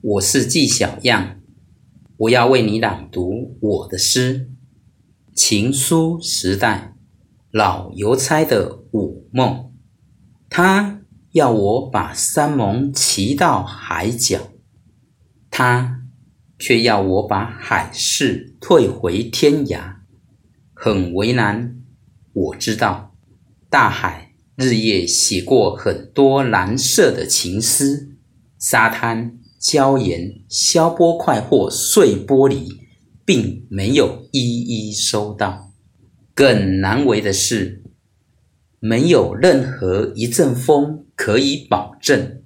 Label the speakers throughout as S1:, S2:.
S1: 我是纪小样，我要为你朗读我的诗《情书时代》老邮差的午梦。他要我把山盟骑到海角，他却要我把海誓退回天涯，很为难。我知道，大海日夜写过很多蓝色的情诗，沙滩礁岩消波块或碎玻璃，并没有一一收到。更难为的是，没有任何一阵风可以保证，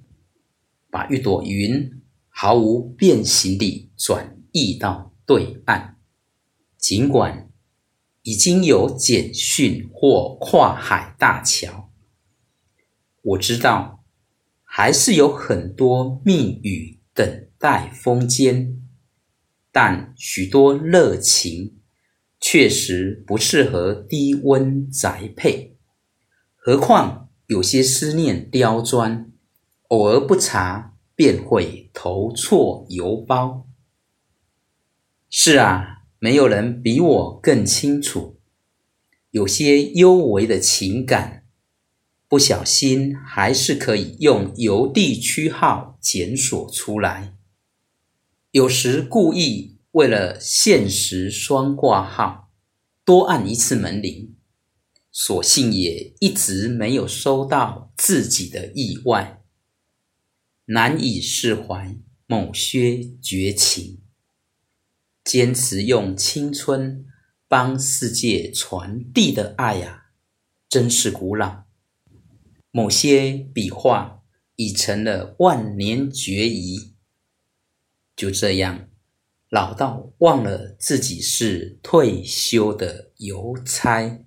S1: 把一朵云毫无变形地转移到对岸。尽管已经有简讯或跨海大桥，我知道还是有很多密语等待封缄，但许多热情确实不适合低温宅配。何况有些思念刁钻，偶尔不察便会投错邮包。是啊，没有人比我更清楚，有些幽微的情感，不小心还是可以用邮递区号检索出来。有时故意为了限时双挂号，多按一次门铃。所幸也一直没有收到自己的意外，难以释怀某些绝情，坚持用青春帮世界传递的爱啊，真是古老。某些笔画已成了万年绝疑，就这样老道忘了自己是退休的邮差。